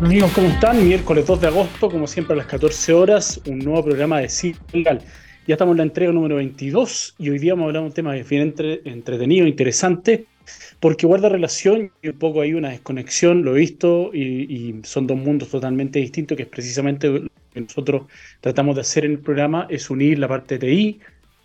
Amigos, ¿cómo están? Miércoles 2 de agosto, como siempre a las 14 horas, un nuevo programa de Cine Legal. Ya estamos en la entrega número 22 y hoy día vamos a hablar de un tema bien entre, entretenido, interesante, porque guarda relación y un poco hay una desconexión, lo he visto, y, son dos mundos totalmente distintos, que es precisamente lo que nosotros tratamos de hacer en el programa, es unir la parte de TI,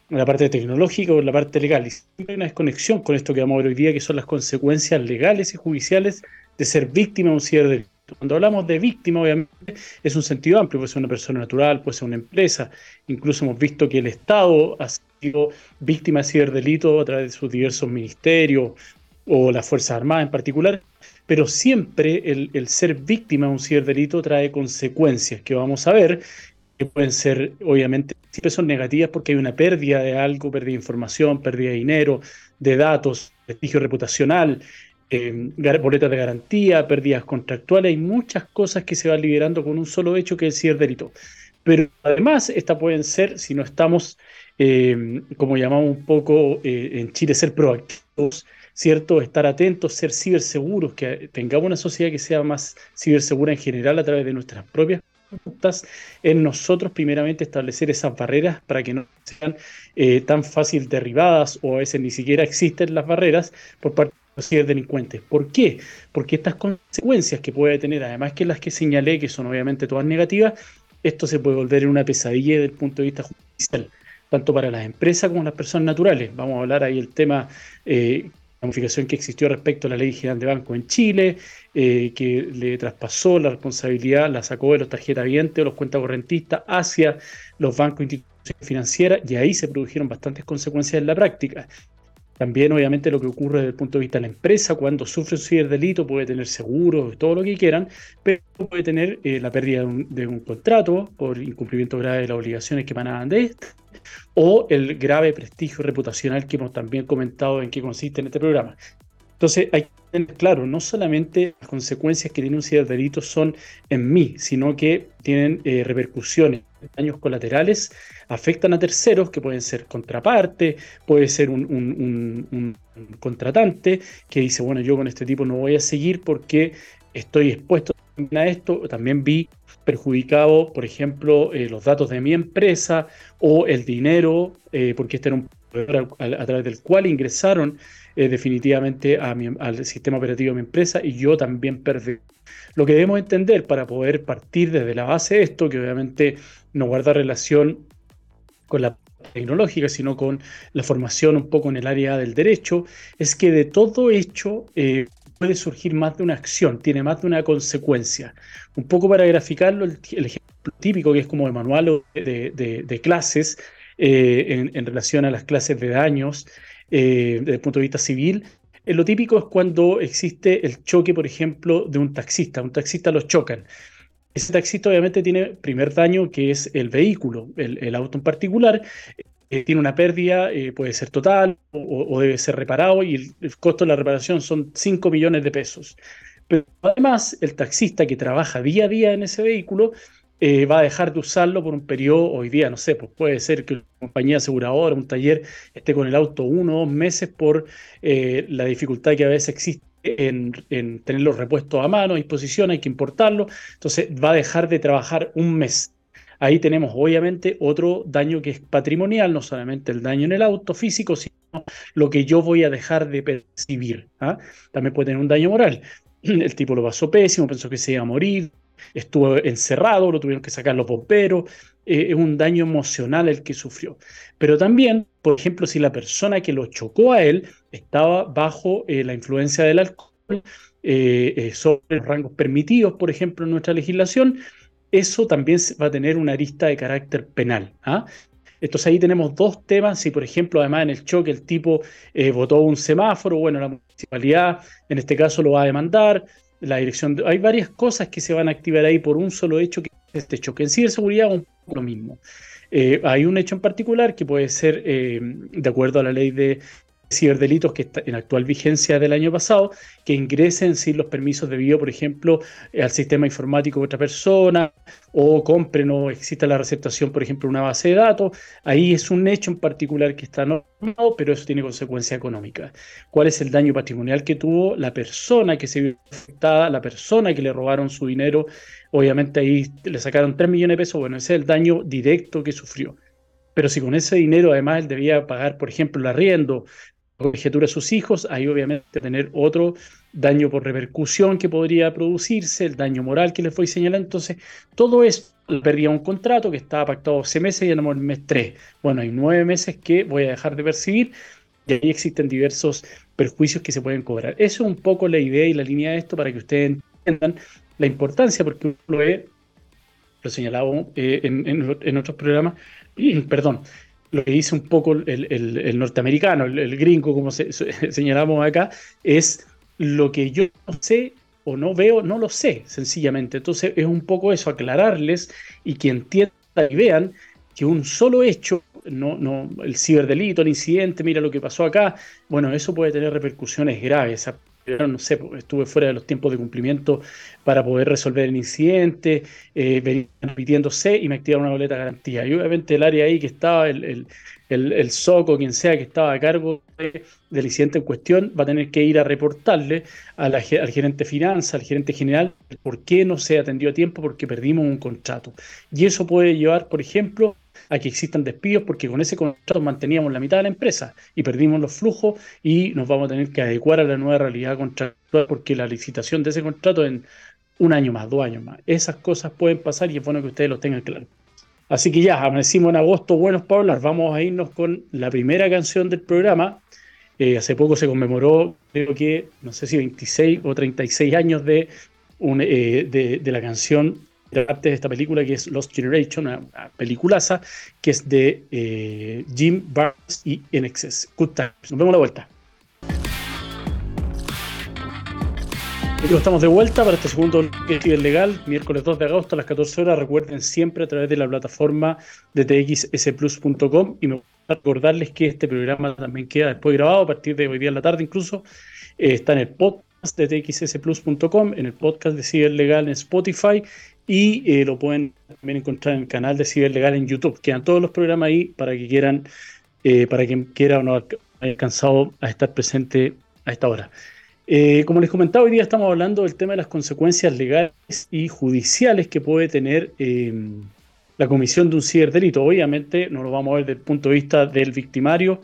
la parte tecnológica con la parte legal. Y siempre hay una desconexión con esto que vamos a ver hoy día, que son las consecuencias legales y judiciales de ser víctima de un ciberdelito. Cuando hablamos de víctima, obviamente, es un sentido amplio, puede ser una persona natural, puede ser una empresa. Incluso hemos visto que el Estado ha sido víctima de ciberdelito a través de sus diversos ministerios o las Fuerzas Armadas en particular. Pero siempre el, el ser víctima de un ciberdelito trae consecuencias que vamos a ver, que pueden ser, obviamente, siempre son negativas porque hay una pérdida de algo, pérdida de información, pérdida de dinero, de datos, prestigio reputacional, eh, boletas de garantía, pérdidas contractuales, hay muchas cosas que se van liberando con un solo hecho que es el ciberdelito. Pero además, estas pueden ser, si no estamos, eh, como llamamos un poco eh, en Chile, ser proactivos, ¿cierto? Estar atentos, ser ciberseguros, que tengamos una sociedad que sea más cibersegura en general a través de nuestras propias conductas, en nosotros primeramente establecer esas barreras para que no sean tan fácil derribadas o a veces ni siquiera existen las barreras por parte delincuentes. ¿Por qué? Porque estas consecuencias que puede tener, además que las que señalé, que son obviamente todas negativas, esto se puede volver en una pesadilla desde el punto de vista judicial, tanto para las empresas como las personas naturales. Vamos a hablar ahí el tema, eh, la modificación que existió respecto a la Ley General de Banco en Chile, eh, que le traspasó la responsabilidad, la sacó de los tarjetas o los cuentas correntistas hacia los bancos e instituciones financieras, y ahí se produjeron bastantes consecuencias en la práctica. También, obviamente, lo que ocurre desde el punto de vista de la empresa, cuando sufre un ciberdelito, puede tener seguros, todo lo que quieran, pero puede tener eh, la pérdida de un, contrato por incumplimiento grave de las obligaciones que emanan de este, o el grave prestigio reputacional que hemos también comentado en qué consiste en este programa. Entonces, hay que tener claro, no solamente las consecuencias que tiene un ciberdelito son en mí, sino que tienen eh, repercusiones daños colaterales afectan a terceros, que pueden ser contraparte, puede ser un, contratante que dice, bueno, yo con este tipo no voy a seguir porque estoy expuesto a esto. También vi perjudicado, por ejemplo, eh, los datos de mi empresa o el dinero, eh, porque este era un a, a, través del cual ingresaron eh, definitivamente al sistema operativo de mi empresa y yo también perdí. Lo que debemos entender para poder partir desde la base de esto, que obviamente no guarda relación con la tecnológica, sino con la formación un poco en el área del derecho, es que de todo hecho eh, puede surgir más de una acción, tiene más de una consecuencia. Un poco para graficarlo, el, ejemplo típico que es como el manual de, clases eh, en, relación a las clases de daños eh, desde el punto de vista civil, lo típico es cuando existe el choque, por ejemplo, de un taxista. Un taxista lo chocan. Ese taxista obviamente tiene primer daño que es el vehículo, el, auto en particular. Eh, tiene una pérdida, eh, puede ser total o, debe ser reparado y el, costo de la reparación son 5 millones de pesos. Pero además el taxista que trabaja día a día en ese vehículo eh, va a dejar de usarlo por un periodo, hoy día, no sé, pues puede ser que una compañía aseguradora, un taller, esté con el auto uno o dos meses por la dificultad que a veces existe en, tener los repuestos a mano, a disposición, hay que importarlo, entonces va a dejar de trabajar un mes. Ahí tenemos obviamente otro daño que es patrimonial, no solamente el daño en el auto físico, sino lo que yo voy a dejar de percibir. ¿ah? También puede tener un daño moral. El tipo lo pasó pésimo, pensó que se iba a morir, estuvo encerrado, lo tuvieron que sacar los bomberos, eh, es un daño emocional el que sufrió. Pero también, por ejemplo, si la persona que lo chocó a él estaba bajo eh, la influencia del alcohol, eh, sobre los rangos permitidos, por ejemplo, en nuestra legislación, eso también va a tener una arista de carácter penal. ¿ah? Entonces ahí tenemos dos temas. Si, por ejemplo, además en el choque el tipo votó un semáforo, bueno, la municipalidad en este caso lo va a demandar, la dirección. hay varias cosas que se van a activar ahí por un solo hecho que es este choque. En ciberseguridad un lo mismo. Eh, hay un hecho en particular que puede ser, eh, de acuerdo a la ley de ciberdelitos que está en actual vigencia del año pasado, que ingresen sin los permisos debidos, por ejemplo, al sistema informático de otra persona, o compren o exista la receptación, por ejemplo, una base de datos. Ahí es un hecho en particular que está normado, pero eso tiene consecuencia económica. ¿Cuál es el daño patrimonial que tuvo la persona que se vio afectada, la persona que le robaron su dinero? Obviamente ahí le sacaron 3 millones de pesos, bueno, ese es el daño directo que sufrió. Pero si con ese dinero además él debía pagar, por ejemplo, el arriendo, colegiatura a sus hijos, hay obviamente tener otro daño por repercusión que podría producirse, el daño moral que le fue señalado. Entonces, todo esto perdía un contrato que estaba pactado 12 meses y en el mes 3. Bueno, hay 9 meses que voy a dejar de percibir y ahí existen diversos perjuicios que se pueden cobrar. Eso es un poco la idea y la línea de esto para que ustedes entiendan la importancia, porque uno lo he lo señalado eh, en, en otros programas, perdón, lo que dice un poco el, norteamericano, el, gringo, como señalamos acá, es lo que yo no sé o no veo, no lo sé, sencillamente. Entonces es un poco eso, aclararles y que entiendan y vean que un solo hecho, no, no, el ciberdelito, el incidente, mira lo que pasó acá, bueno, eso puede tener repercusiones graves no sé, estuve fuera de los tiempos de cumplimiento para poder resolver el incidente, eh, venían repitiéndose y me activaron una boleta de garantía. Y obviamente el área ahí que estaba, el, el, el, SOCO, quien sea que estaba a cargo del incidente en cuestión, va a tener que ir a reportarle al gerente finanzas, al gerente general, por qué no se atendió a tiempo, porque perdimos un contrato. Y eso puede llevar, por ejemplo, a que existan despidos porque con ese contrato manteníamos la mitad de la empresa y perdimos los flujos y nos vamos a tener que adecuar a la nueva realidad contractual porque la licitación de ese contrato en un año más, dos años más. Esas cosas pueden pasar y es bueno que ustedes lo tengan claro. Así que ya, amanecimos en agosto, buenos para hablar. Vamos a irnos con la primera canción del programa. Eh, hace poco se conmemoró, creo que, no sé si 26 o 36 años de, un, eh, de, de la canción de esta película que es Lost Generation, una, peliculaza que es de eh, Jim Barnes y NXS. Good times. Nos vemos la vuelta. Estamos de vuelta para este segundo es legal, miércoles 2 de agosto a las 14 horas. Recuerden siempre a través de la plataforma de txsplus.com y me gusta recordarles que este programa también queda después grabado a partir de hoy día en la tarde incluso. Eh, está en el podcast de txsplus.com, en el podcast de Ciberlegal en Spotify y eh, lo pueden también encontrar en el canal de Ciberlegal en YouTube. Quedan todos los programas ahí para que quieran, eh, para quien quiera o no haya alcanzado a estar presente a esta hora. Eh, como les comentaba, hoy día estamos hablando del tema de las consecuencias legales y judiciales que puede tener la comisión de un ciberdelito. Obviamente no lo vamos a ver desde el punto de vista del victimario,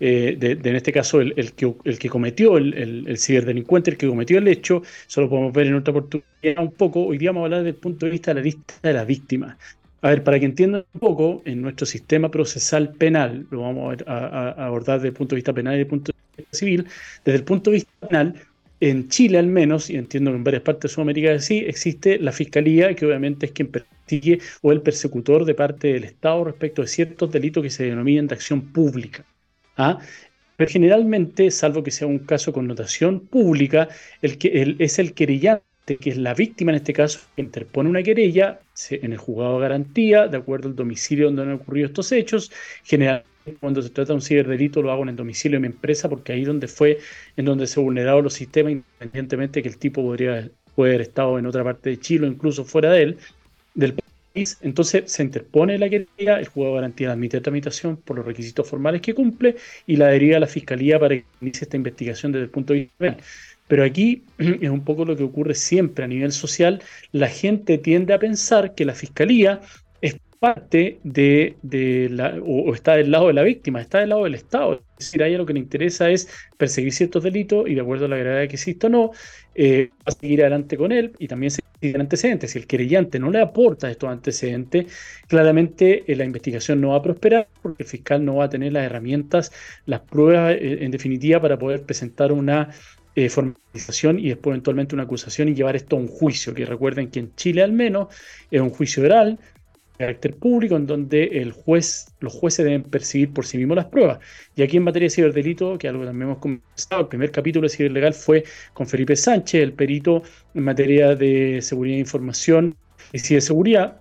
eh, de, en este caso el, que, cometió el, el, ciberdelincuente, el que cometió el hecho, eso lo podemos ver en otra oportunidad un poco. Hoy día vamos a hablar desde el punto de vista de la lista de la víctima. A ver, para que entiendan un poco, en nuestro sistema procesal penal, lo vamos a, abordar desde el punto de vista penal y desde el punto de vista civil, desde el punto de vista penal, en Chile al menos, y entiendo que en varias partes de Sudamérica sí, existe la fiscalía, que obviamente es quien persigue o el persecutor de parte del Estado respecto de ciertos delitos que se denominan de acción pública. ¿ah? Pero generalmente, salvo que sea un caso con notación pública, el que es el querellante, que es la víctima en este caso, interpone una querella en el juzgado de garantía, de acuerdo al domicilio donde han ocurrido estos hechos. Generalmente, cuando se trata de un ciberdelito, lo hago en el domicilio de mi empresa, porque ahí donde fue, en donde se vulneraron los sistemas, independientemente que el tipo podría haber estado en otra parte de Chile o incluso fuera de él, del entonces se interpone la querella, el juego de garantía admite tramitación por los requisitos formales que cumple y la deriva a la fiscalía para que inicie esta investigación desde el punto de vista penal. Pero aquí es un poco lo que ocurre siempre a nivel social. La gente tiende a pensar que la fiscalía es parte de, la, o, está del lado de la víctima, está del lado del Estado. Es decir, a ella lo que le interesa es perseguir ciertos delitos y de acuerdo a la gravedad que existe o no, eh, va a seguir adelante con él y también se antecedentes. Si el querellante no le aporta estos antecedentes, claramente eh, la investigación no va a prosperar porque el fiscal no va a tener las herramientas, las pruebas eh, en definitiva para poder presentar una eh, formalización y después eventualmente una acusación y llevar esto a un juicio, que recuerden que en Chile al menos es un juicio oral carácter público en donde el juez, los jueces deben percibir por sí mismos las pruebas. Y aquí en materia de ciberdelito, que algo también hemos conversado, el primer capítulo de ciberlegal fue con Felipe Sánchez, el perito en materia de seguridad de información y ciberseguridad,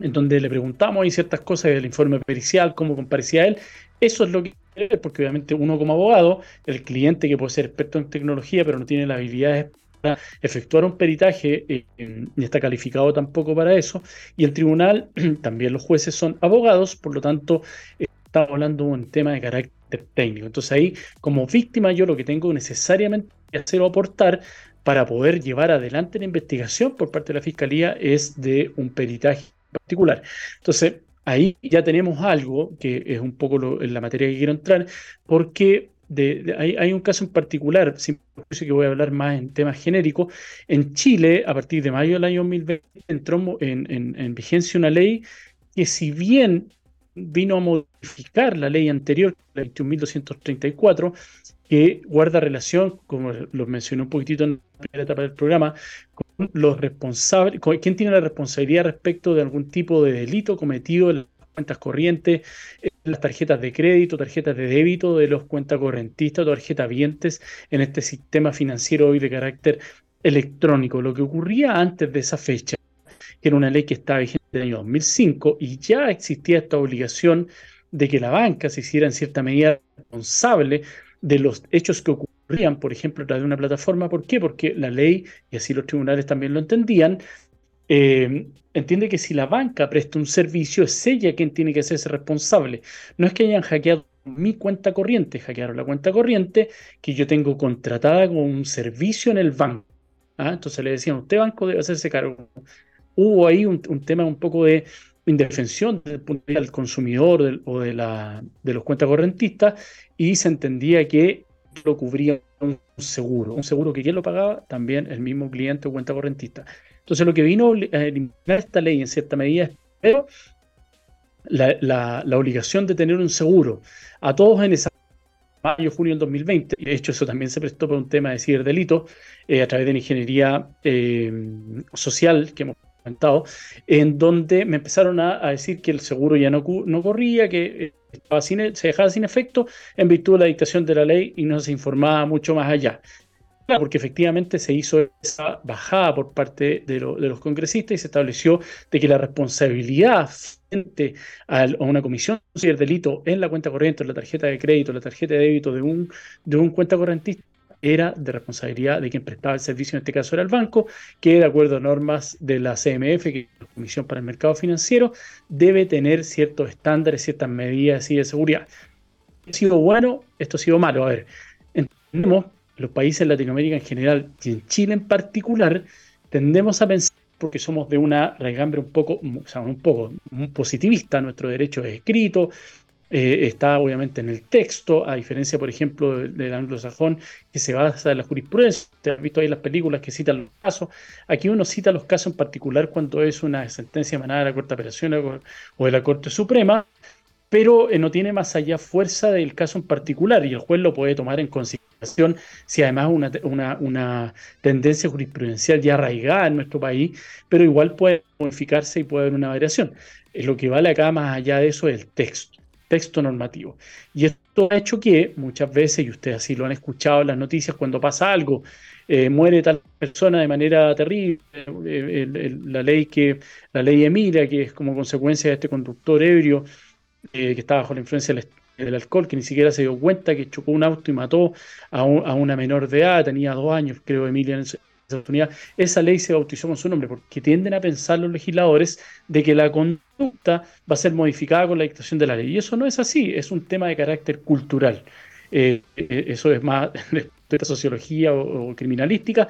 en donde le preguntamos ahí ciertas cosas del informe pericial, cómo comparecía él. Eso es lo que porque obviamente uno como abogado, el cliente que puede ser experto en tecnología, pero no tiene las habilidades para efectuar un peritaje, eh, ni está calificado tampoco para eso, y el tribunal, también los jueces son abogados, por lo tanto, eh, estamos hablando de un tema de carácter técnico. Entonces ahí, como víctima, yo lo que tengo necesariamente que hacer o aportar para poder llevar adelante la investigación por parte de la Fiscalía es de un peritaje particular. Entonces, ahí ya tenemos algo que es un poco la materia que quiero entrar, porque hay, un caso en particular, sin que voy a hablar más en temas genéricos. En Chile, a partir de mayo del año 2020, entró en, vigencia una ley que si bien vino a modificar la ley anterior, la 21.234, que guarda relación, como lo mencioné un poquitito en la primera etapa del programa, los responsables, quién tiene la responsabilidad respecto de algún tipo de delito cometido en las cuentas corrientes, en las tarjetas de crédito, tarjetas de débito de los cuentas correntistas, tarjetas vientes en este sistema financiero hoy de carácter electrónico. Lo que ocurría antes de esa fecha, que era una ley que estaba vigente en el año 2005 y ya existía esta obligación de que la banca se hiciera en cierta medida responsable de los hechos que ocurrían, por ejemplo, a través de una plataforma. ¿Por qué? Porque la ley, y así los tribunales también lo entendían, eh, entiende que si la banca presta un servicio, es ella quien tiene que hacerse responsable. No es que hayan hackeado mi cuenta corriente, hackearon la cuenta corriente que yo tengo contratada con un servicio en el banco. ¿ah? Entonces le decían, usted banco debe hacerse cargo. Hubo ahí un, tema un poco de indefensión del consumidor o de, la, de los cuentas correntistas y se entendía que lo cubría un seguro, un seguro que quien lo pagaba también el mismo cliente o cuenta correntista. Entonces lo que vino a eliminar esta ley en cierta medida es la, obligación de tener un seguro a todos en esa mayo, junio del 2020. Y de hecho eso también se prestó para un tema de ciberdelito eh, a través de la ingeniería eh, social que hemos en donde me empezaron a, decir que el seguro ya no, no corría, que eh, estaba sin, se dejaba sin efecto en virtud de la dictación de la ley y no se informaba mucho más allá. porque efectivamente se hizo esa bajada por parte de, los congresistas y se estableció de que la responsabilidad frente a, una comisión de delito en la cuenta corriente, en la tarjeta de crédito, la tarjeta de débito de un, de un cuenta correntista era de responsabilidad de quien prestaba el servicio, en este caso era el banco, que de acuerdo a normas de la CMF, que es la Comisión para el Mercado Financiero, debe tener ciertos estándares, ciertas medidas de seguridad. ¿Esto ha sido bueno? ¿Esto ha sido malo? A ver, entendemos, los países de Latinoamérica en general y en Chile en particular, tendemos a pensar porque somos de una raigambre un poco, o un poco positivista, nuestro derecho es escrito, eh, está obviamente en el texto, a diferencia, por ejemplo, del, anglosajón, que se basa en la jurisprudencia. Has visto ahí las películas que citan los casos. Aquí uno cita los casos en particular cuando es una sentencia emanada de la Corte de Apelaciones o de la Corte Suprema, pero eh, no tiene más allá fuerza del caso en particular y el juez lo puede tomar en consideración si además una, una, una tendencia jurisprudencial ya arraigada en nuestro país, pero igual puede modificarse y puede haber una variación. Eh, lo que vale acá más allá de eso es el texto texto normativo. Y esto ha hecho que muchas veces, y ustedes así lo han escuchado en las noticias, cuando pasa algo, eh, muere tal persona de manera terrible, eh, la ley que la ley Emilia, que es como consecuencia de este conductor ebrio eh, que estaba bajo la influencia del, alcohol, que ni siquiera se dio cuenta que chocó un auto y mató a, una menor de edad, tenía dos años, creo, Emilia en, oportunidad, esa ley se bautizó con su nombre, porque tienden a pensar los legisladores de que la conducta va a ser modificada con la dictación de la ley. Y eso no es así, es un tema de carácter cultural. Eh, eh, eso es más de sociología o, criminalística,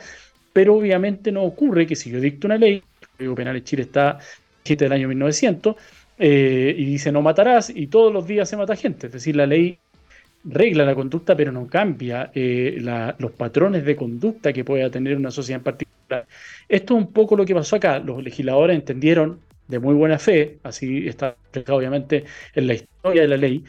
pero obviamente no ocurre que si yo dicto una ley, el Código Penal de Chile está del año 1900, eh, y dice no matarás, y todos los días se mata gente. Es decir, la ley regla la conducta, pero no cambia eh, los patrones de conducta que pueda tener una sociedad en particular. Esto es un poco lo que pasó acá. Los legisladores entendieron de muy buena fe, así está obviamente en la historia de la ley,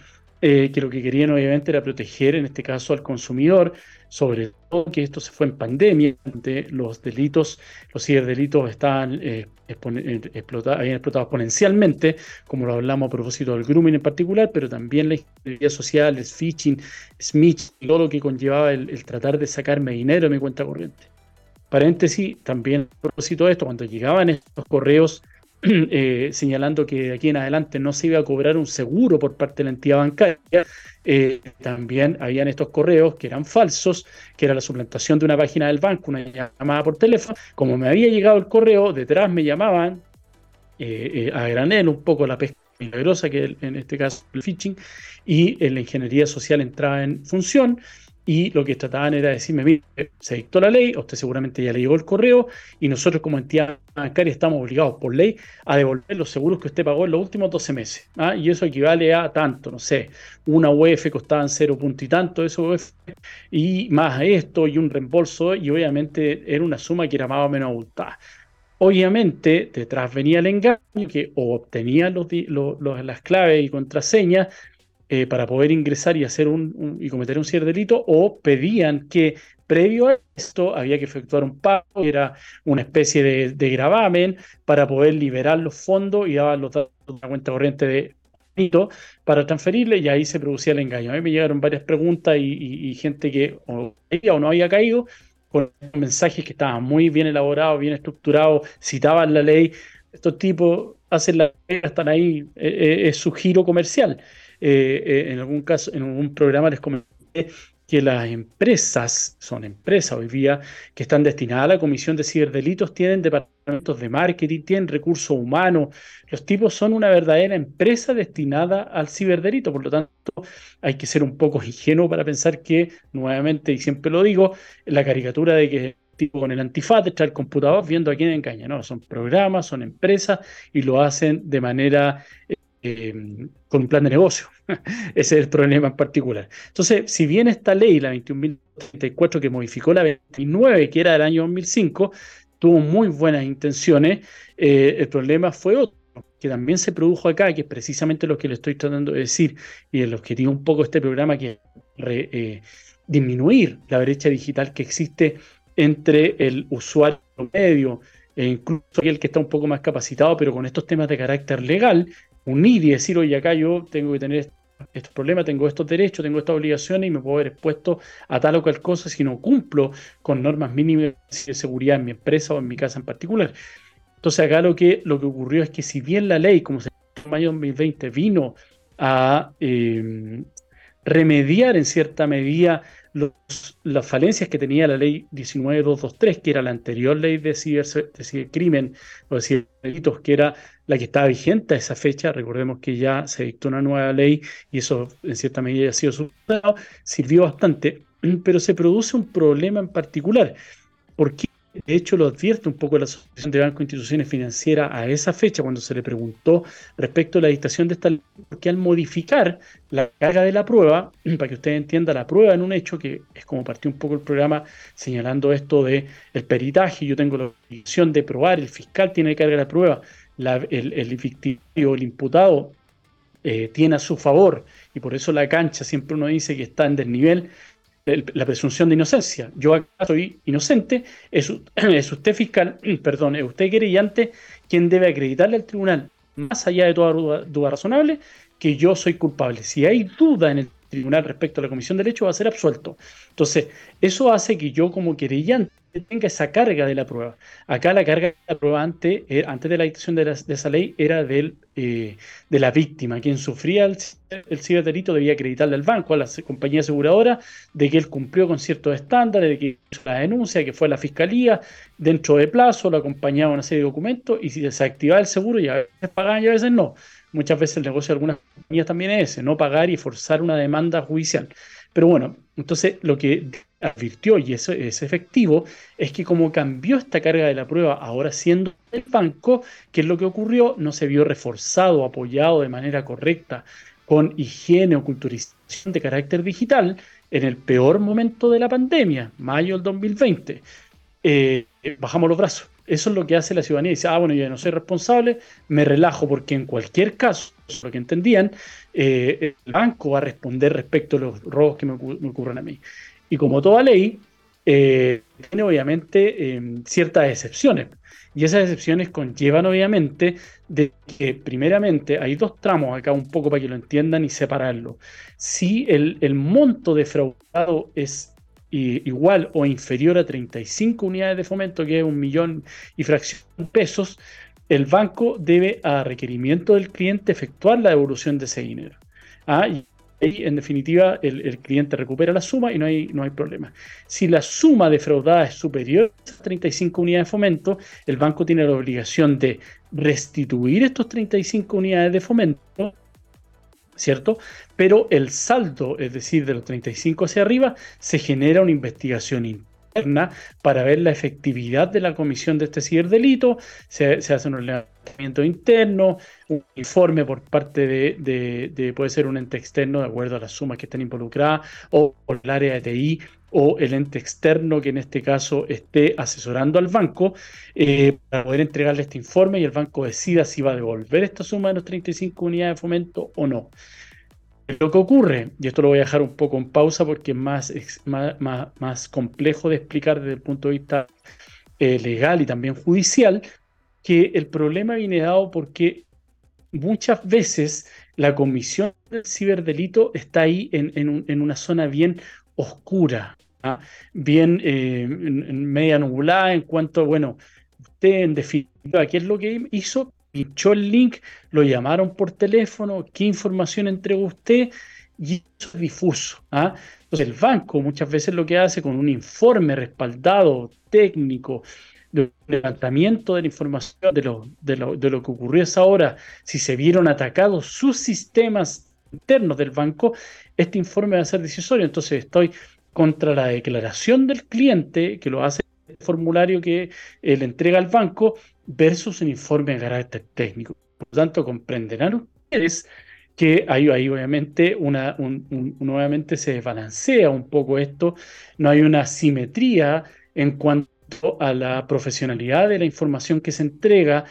eh, que lo que querían obviamente era proteger en este caso al consumidor, sobre todo que esto se fue en pandemia, donde los delitos, los ciberdelitos estaban eh, eh explotado, habían explotado exponencialmente, como lo hablamos a propósito del grooming en particular, pero también la ingeniería social, el phishing, smith, todo lo que conllevaba el tratar de sacarme dinero de mi cuenta corriente. Paréntesis, también a propósito de esto, cuando llegaban estos correos eh, señalando que de aquí en adelante no se iba a cobrar un seguro por parte de la entidad bancaria. Eh, también habían estos correos que eran falsos, que era la suplantación de una página del banco, una llamada por teléfono. Como me había llegado el correo, detrás me llamaban a granel un poco la pesca milagrosa, que en este caso el phishing, y la ingeniería social entraba en función y lo que trataban era decirme, mire, se dictó la ley, usted seguramente ya le llegó el correo, y nosotros como entidad bancaria estamos obligados por ley a devolver los seguros que usted pagó en los últimos 12 meses. ¿ah? Y eso equivale a tanto, no sé, una UEF costaban cero punto y tanto, eso UEF, y más esto, y un reembolso, y obviamente era una suma que era más o menos abultada. Obviamente, detrás venía el engaño que o obtenían los, las claves y contraseñas eh, para poder ingresar y hacer un, y cometer un cierto delito, o pedían que previo a esto había que efectuar un pago, que era una especie de, gravamen para poder liberar los fondos y daban los datos de la cuenta corriente de para transferirle y ahí se producía el engaño. A mí me llegaron varias preguntas y, gente que o, o no había caído con mensajes que estaban muy bien elaborados, bien estructurados, citaban la ley. Estos tipos hacen la ley, están ahí, eh, eh, es su giro comercial. Eh, eh, en algún caso, en un programa les comenté que las empresas, son empresas hoy día, que están destinadas a la comisión de ciberdelitos, tienen departamentos de marketing, tienen recursos humanos. Los tipos son una verdadera empresa destinada al ciberdelito. Por lo tanto, hay que ser un poco ingenuo para pensar que, nuevamente, y siempre lo digo, la caricatura de que tipo con el antifaz está el computador viendo a quién engaña. No, son programas, son empresas y lo hacen de manera eh, con un plan de negocio. Ese es el problema en particular. Entonces, si bien esta ley, la 21.034, que modificó la 29, que era del año 2005, tuvo muy buenas intenciones, eh, el problema fue otro que también se produjo acá, que es precisamente lo que le estoy tratando de decir, y el objetivo un poco de este programa, que es eh, disminuir la brecha digital que existe entre el usuario medio e incluso aquel que está un poco más capacitado, pero con estos temas de carácter legal, unir y decir, oye, acá yo tengo que tener estos problemas, tengo estos derechos, tengo estas obligaciones y me puedo ver expuesto a tal o cual cosa si no cumplo con normas mínimas de seguridad en mi empresa o en mi casa en particular. Entonces acá lo que, lo que ocurrió es que si bien la ley, como se en mayo de 2020, vino a eh, remediar en cierta medida las falencias que tenía la ley 19223, que era la anterior ley de, cibercrimen o de ciberdelitos, que era la que estaba vigente a esa fecha. Recordemos que ya se dictó una nueva ley y eso en cierta medida ha sido superado, sirvió bastante, pero se produce un problema en particular. ¿Por qué de hecho, lo advierte un poco la Asociación de Banco e Instituciones Financieras a esa fecha, cuando se le preguntó respecto a la dictación de esta ley, porque al modificar la carga de la prueba, para que usted entienda la prueba en un hecho, que es como partió un poco el programa señalando esto de el peritaje, yo tengo la obligación de probar, el fiscal tiene que cargar la prueba, el, el o el imputado eh, tiene a su favor, y por eso la cancha siempre uno dice que está en desnivel, la presunción de inocencia. Yo acá soy inocente, es, usted fiscal, perdón, es usted querellante quien debe acreditarle al tribunal, más allá de toda duda, razonable, que yo soy culpable. Si hay duda en el tribunal respecto a la comisión de derecho, va a ser absuelto. Entonces, eso hace que yo como querellante tenga esa carga de la prueba. Acá la carga de la prueba antes, eh, antes de la dictación de, esa ley era del, eh, de la víctima. Quien sufría el, el, ciberdelito debía acreditarle al banco, a la compañía aseguradora, de que él cumplió con ciertos estándares, de que hizo la denuncia, que fue a la fiscalía, dentro de plazo, lo acompañaba una serie de documentos y si se activaba el seguro y a veces pagaban y a veces no. Muchas veces el negocio de algunas compañías también es ese, no pagar y forzar una demanda judicial. Pero bueno, entonces lo que advirtió, y eso es efectivo, es que como cambió esta carga de la prueba, ahora siendo el banco, ¿qué es lo que ocurrió? No se vio reforzado, apoyado de manera correcta con higiene o culturización de carácter digital en el peor momento de la pandemia, mayo del 2020. Eh, bajamos los brazos. Eso es lo que hace la ciudadanía. Dice, ah, bueno, yo no soy responsable, me relajo porque en cualquier caso, lo que entendían, eh, el banco va a responder respecto a los robos que me, ocurren a mí. Y como toda ley, eh, tiene obviamente em, ciertas excepciones. Y esas excepciones conllevan obviamente de que primeramente hay dos tramos acá un poco para que lo entiendan y separarlo. Si el, el monto defraudado es igual o inferior a 35 unidades de fomento, que es un millón y fracción de pesos, el banco debe, a requerimiento del cliente, efectuar la devolución de ese dinero. ¿ah? Y ahí, en definitiva, el, cliente recupera la suma y no hay, no hay problema. Si la suma defraudada es superior a 35 unidades de fomento, el banco tiene la obligación de restituir estos 35 unidades de fomento ¿cierto? Pero el saldo, es decir, de los 35 hacia arriba, se genera una investigación interna para ver la efectividad de la comisión de este ciberdelito, se, se hace un levantamiento interno, un informe por parte de, puede ser un ente externo de acuerdo a las sumas que están involucradas, o, o el área de TI, o el ente externo que en este caso esté asesorando al banco eh, para poder entregarle este informe y el banco decida si va a devolver esta suma de los 35 unidades de fomento o no. Lo que ocurre, y esto lo voy a dejar un poco en pausa porque es más, más, más, complejo de explicar desde el punto de vista eh, legal y también judicial, que el problema viene dado porque muchas veces la comisión del ciberdelito está ahí en, en una zona bien oscura. Bien eh, media nublada en cuanto, bueno, usted en definitiva, ¿qué es lo que hizo? Pinchó el link, lo llamaron por teléfono, qué información entregó usted y eso es difuso. ¿ah? Entonces el banco muchas veces lo que hace con un informe respaldado, técnico, de levantamiento de la información de lo, de lo, de lo que ocurrió esa hora, si se vieron atacados sus sistemas internos del banco, este informe va a ser decisorio. Entonces estoy contra la declaración del cliente, que lo hace el formulario que eh, le entrega al banco, versus un informe de carácter técnico. Por lo tanto, comprenderán ustedes que ahí, ahí obviamente, una, nuevamente se desbalancea un poco esto, no hay una simetría en cuanto a la profesionalidad de la información que se entrega,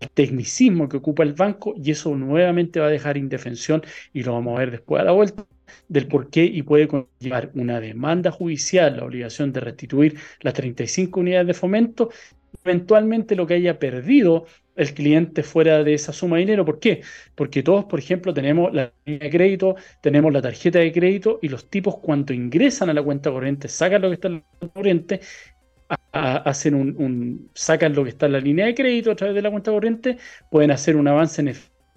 el tecnicismo que ocupa el banco, y eso nuevamente va a dejar indefensión, y lo vamos a ver después a la vuelta, del por qué y puede conllevar una demanda judicial, la obligación de restituir las 35 unidades de fomento, eventualmente lo que haya perdido el cliente fuera de esa suma de dinero. ¿Por qué? Porque todos, por ejemplo, tenemos la línea de crédito, tenemos la tarjeta de crédito y los tipos cuando ingresan a la cuenta corriente, sacan lo que está en la cuenta corriente, hacen un, sacan lo que está en la línea de crédito a través de la cuenta corriente, pueden hacer un avance en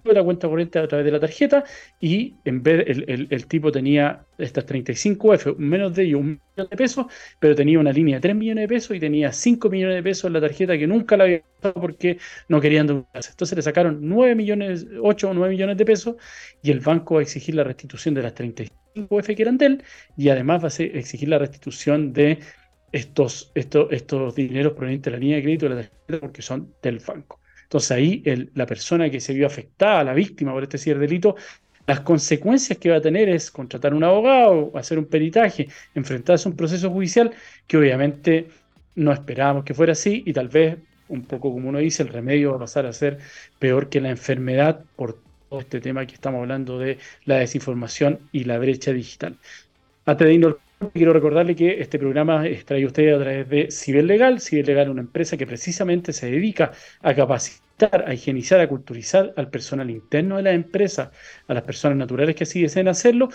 de la cuenta corriente a través de la tarjeta y en vez el, tipo tenía estas 35F, menos de ello, un millón de pesos, pero tenía una línea de 3 millones de pesos y tenía 5 millones de pesos en la tarjeta que nunca la había usado porque no querían endeudarse. Entonces le sacaron 9 millones, 8 o 9 millones de pesos y el banco va a exigir la restitución de las 35F que eran de él y además va a exigir la restitución de estos, estos, estos dineros provenientes de la línea de crédito de la tarjeta porque son del banco. Entonces ahí la persona que se vio afectada, la víctima por este ciberdelito, las consecuencias que va a tener es contratar un abogado, hacer un peritaje, enfrentarse a un proceso judicial que obviamente no esperábamos que fuera así y tal vez, un poco como uno dice, el remedio va a pasar a ser peor que la enfermedad por todo este tema que estamos hablando de la desinformación y la brecha digital. De Quiero recordarle que este programa es a ustedes a través de Ciberlegal. Ciberlegal es una empresa que precisamente se dedica a capacitar, a higienizar, a culturizar al personal interno de la empresa, a las personas naturales que así deseen hacerlo,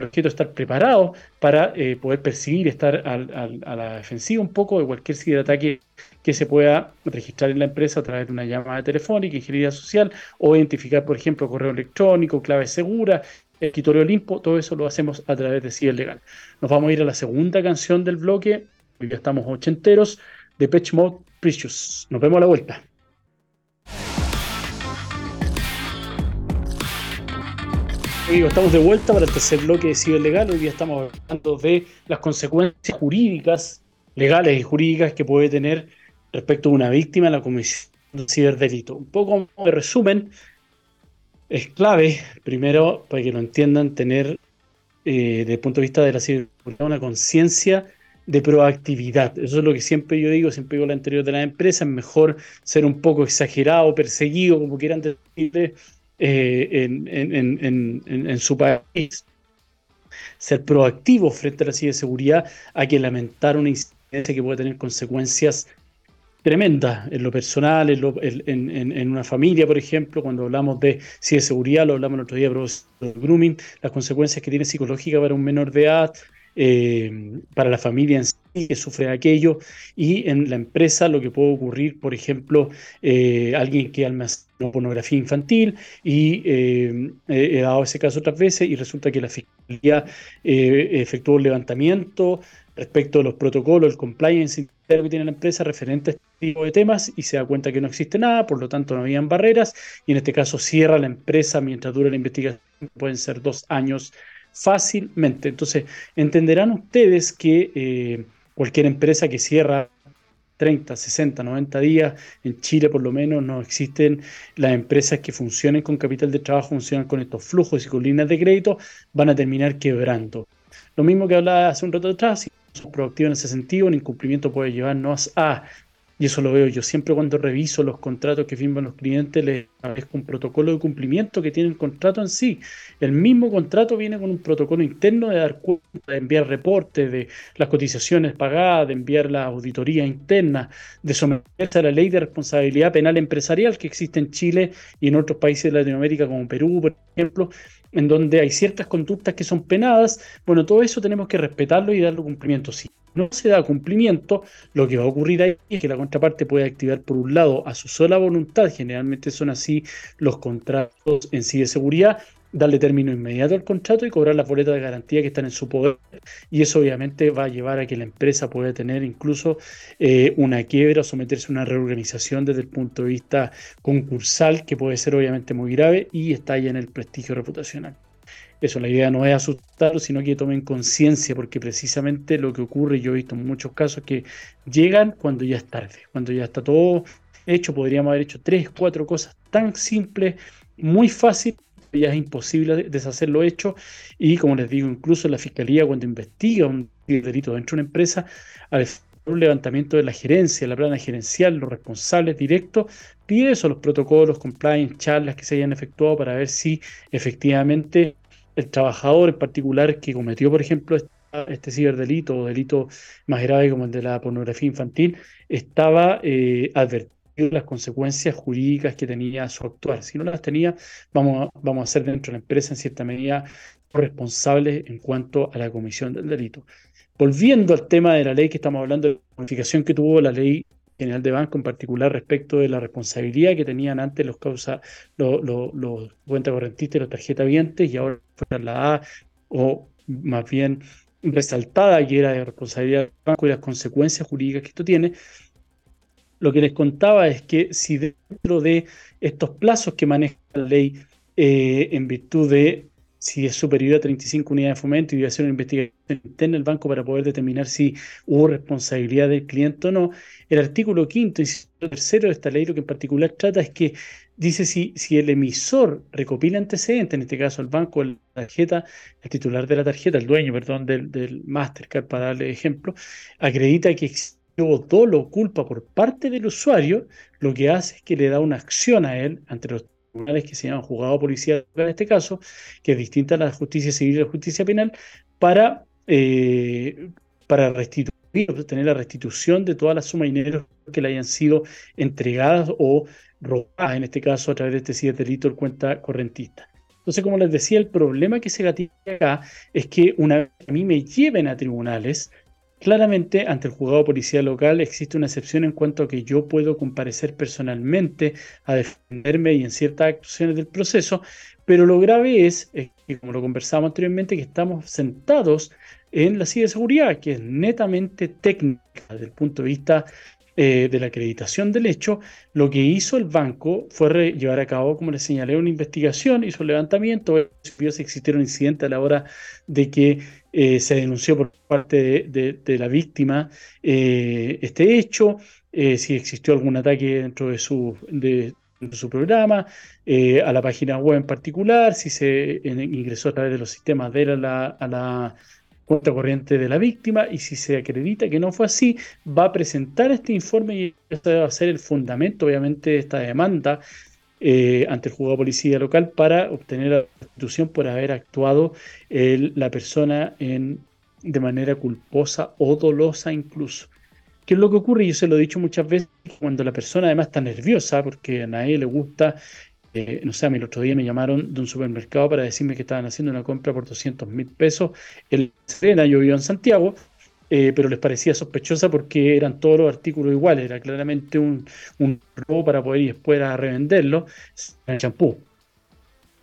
objeto estar preparado para eh, poder percibir, estar a la defensiva un poco de cualquier ciberataque que se pueda registrar en la empresa a través de una llamada telefónica, ingeniería social o identificar, por ejemplo, correo electrónico, clave segura escritorio Olimpo, todo eso lo hacemos a través de Ciber Legal. Nos vamos a ir a la segunda canción del bloque, ya estamos ochenteros, de Patch Mode Precious. Nos vemos a la vuelta. estamos de vuelta para el tercer bloque de Ciberlegal. Hoy día estamos hablando de las consecuencias jurídicas, legales y jurídicas que puede tener respecto a una víctima en la comisión de ciberdelito. Un poco de resumen, es clave, primero, para que lo entiendan, tener eh, desde el punto de vista de la seguridad una conciencia de proactividad. Eso es lo que siempre yo digo, siempre digo la anterior de la empresa, es mejor ser un poco exagerado, perseguido, como quieran decirle, eh, en, su país, ser proactivo frente a la ciberseguridad, a que lamentar una incidencia que puede tener consecuencias tremenda en lo personal, en, una familia, por ejemplo, cuando hablamos de ciberseguridad, lo hablamos el otro día, pero grooming, las consecuencias que tiene psicológica para un menor de edad, eh, para la familia en sí, que sufre aquello y en la empresa lo que puede ocurrir, por ejemplo, eh, alguien que almacena pornografía infantil y eh, he dado ese caso otras veces y resulta que la fiscalía eh, efectuó un levantamiento respecto a los protocolos, el compliance que tiene la empresa referente a este tipo de temas y se da cuenta que no existe nada, por lo tanto no habían barreras y en este caso cierra la empresa mientras dura la investigación, pueden ser dos años fácilmente. Entonces, entenderán ustedes que cualquier empresa que cierra 30, 60, 90 días, en Chile por lo menos no existen las empresas que funcionen con capital de trabajo, funcionan con estos flujos y con líneas de crédito, van a terminar quebrando. Lo mismo que hablaba hace un rato atrás, si somos proactivos en ese sentido, el incumplimiento puede llevarnos a y eso lo veo yo siempre cuando reviso los contratos que firman los clientes, les aparezco un protocolo de cumplimiento que tiene el contrato en sí. El mismo contrato viene con un protocolo interno de dar cuenta, de enviar reportes de las cotizaciones pagadas, de enviar la auditoría interna, de someterse a la ley de responsabilidad penal empresarial que existe en Chile y en otros países de Latinoamérica como Perú, por ejemplo, en donde hay ciertas conductas que son penadas. Bueno, todo eso tenemos que respetarlo y darle cumplimiento. sí no se da cumplimiento, lo que va a ocurrir ahí es que la contraparte puede activar por un lado a su sola voluntad, generalmente son así los contratos en sí de seguridad, darle término inmediato al contrato y cobrar las boletas de garantía que están en su poder. Y eso obviamente va a llevar a que la empresa pueda tener incluso eh, una quiebra o someterse a una reorganización desde el punto de vista concursal, que puede ser obviamente muy grave y está estalla en el prestigio reputacional. Eso, la idea no es asustarlos, sino que tomen conciencia, porque precisamente lo que ocurre, yo he visto en muchos casos que llegan cuando ya es tarde, cuando ya está todo hecho, podríamos haber hecho tres, cuatro cosas tan simples, muy fácil, ya es imposible deshacer lo hecho, y como les digo, incluso la fiscalía cuando investiga un delito dentro de una empresa, al un levantamiento de la gerencia, la plana gerencial, los responsables directos, pide eso, los protocolos, compliance, charlas que se hayan efectuado para ver si efectivamente el trabajador en particular que cometió, por ejemplo, este ciberdelito o delito más grave como el de la pornografía infantil, estaba eh, advertido las consecuencias jurídicas que tenía su actuar. Si no las tenía, vamos a, vamos a ser dentro de la empresa en cierta medida responsables en cuanto a la comisión del delito. Volviendo al tema de la ley que estamos hablando, de la modificación que tuvo la ley General de Banco, en particular respecto de la responsabilidad que tenían antes los causa, los, los, cuentas correntistas y los tarjetas vientes, y ahora fue trasladada, o más bien resaltada, que era de responsabilidad del banco y las consecuencias jurídicas que esto tiene. Lo que les contaba es que si dentro de estos plazos que maneja la ley eh, en virtud de si es superior a 35 unidades de fomento y debe hacer una investigación interna del banco para poder determinar si hubo responsabilidad del cliente o no. El artículo quinto y tercero de esta ley lo que en particular trata es que dice si, si el emisor recopila antecedentes, en este caso el banco, la tarjeta, el titular de la tarjeta, el dueño, perdón, del, del Mastercard, para darle ejemplo, acredita que existió dolo o culpa por parte del usuario, lo que hace es que le da una acción a él ante los que se llaman juzgado policial en este caso, que es distinta a la justicia civil y la justicia penal, para, eh, para restituir, obtener la restitución de todas las sumas de dinero que le hayan sido entregadas o robadas, en este caso a través de este siete delito de cuenta correntista. Entonces, como les decía, el problema que se gatilla acá es que una vez que a mí me lleven a tribunales, Claramente, ante el juzgado policial local existe una excepción en cuanto a que yo puedo comparecer personalmente a defenderme y en ciertas actuaciones del proceso, pero lo grave es, que, como lo conversamos anteriormente, que estamos sentados en la ciberseguridad, que es netamente técnica desde el punto de vista eh, de la acreditación del hecho, lo que hizo el banco fue llevar a cabo, como les señalé, una investigación, hizo un levantamiento, vio si existieron incidentes a la hora de que eh, se denunció por parte de, la víctima eh, este hecho, si existió algún ataque dentro de su, de, su programa, a la página web en particular, si se ingresó a través de los sistemas de la, a la cuenta corriente de la víctima y si se acredita que no fue así, va a presentar este informe y este va a ser el fundamento, obviamente, de esta demanda eh, ante el juzgado de policía local para obtener la restitución por haber actuado la persona en, de manera culposa o dolosa incluso. ¿Qué es lo que ocurre? Yo se lo he dicho muchas veces, cuando la persona además está nerviosa, porque a nadie le gusta, eh, no sé, a mí el otro día me llamaron de un supermercado para decirme que estaban haciendo una compra por 200 mil pesos. En Serena, yo vivo en Santiago, eh, pero les parecía sospechosa porque eran todos los artículos iguales, era claramente un, un robo para poder y después a revenderlo, el champú.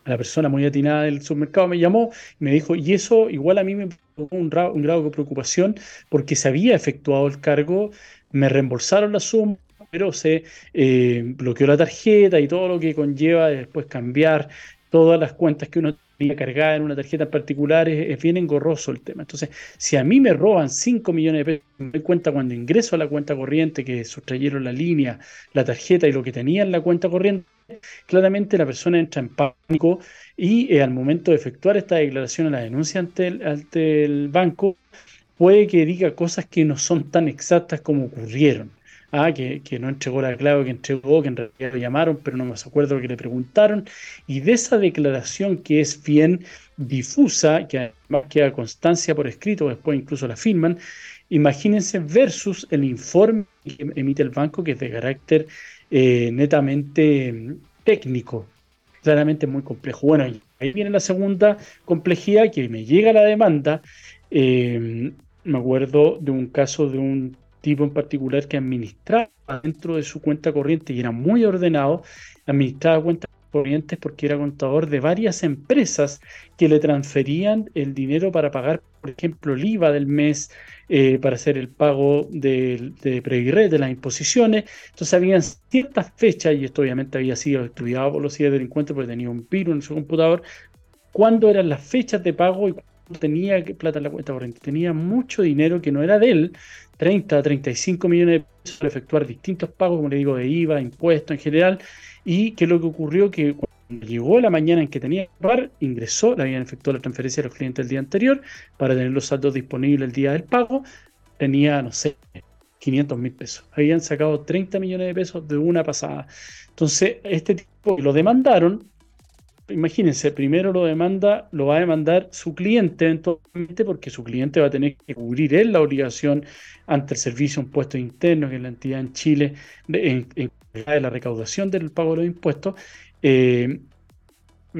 La persona muy atinada del supermercado me llamó y me dijo, y eso igual a mí me provocó un, un grado de preocupación porque se había efectuado el cargo, me reembolsaron la suma, pero se eh, bloqueó la tarjeta y todo lo que conlleva después cambiar todas las cuentas que uno tenía cargadas en una tarjeta en particular, es, bien engorroso el tema. Entonces, si a mí me roban 5 millones de pesos, me doy cuenta cuando ingreso a la cuenta corriente que sustrayeron la línea, la tarjeta y lo que tenía en la cuenta corriente, claramente la persona entra en pánico y eh, al momento de efectuar esta declaración a la denuncia ante ante el banco, puede que diga cosas que no son tan exactas como ocurrieron ah, que, no entregó la clave que entregó, que en realidad lo llamaron, pero no me acuerdo lo que le preguntaron, y de esa declaración que es bien difusa, que además queda constancia por escrito, después incluso la firman, imagínense versus el informe que emite el banco, que es de carácter eh, netamente mm, técnico, claramente muy complejo. Bueno, ahí viene la segunda complejidad, que me llega la demanda, eh, me acuerdo de un caso de un tipo en particular que administraba dentro de su cuenta corriente y era muy ordenado, administraba cuentas corrientes porque era contador de varias empresas que le transferían el dinero para pagar, por ejemplo, el IVA del mes, eh, para hacer el pago de, de de las imposiciones. Entonces habían ciertas fechas, y esto obviamente había sido estudiado por los ciberdelincuentes porque tenía un virus en su computador, cuándo eran las fechas de pago y tenía plata en la cuenta corriente. Tenía mucho dinero que no era de él, 30 a 35 millones de pesos para efectuar distintos pagos, como le digo, de IVA, impuestos en general, y que lo que ocurrió que cuando llegó la mañana en que tenía que pagar, ingresó, le habían efectuado la transferencia a los clientes el día anterior para tener los saldos disponibles el día del pago, tenía, no sé, 500 mil pesos. Habían sacado 30 millones de pesos de una pasada. Entonces, este tipo lo demandaron imagínense, primero lo demanda, lo va a demandar su cliente eventualmente, porque su cliente va a tener que cubrir él la obligación ante el Servicio de Impuestos Internos, que es la entidad en Chile en, de la recaudación del pago de los impuestos. Eh,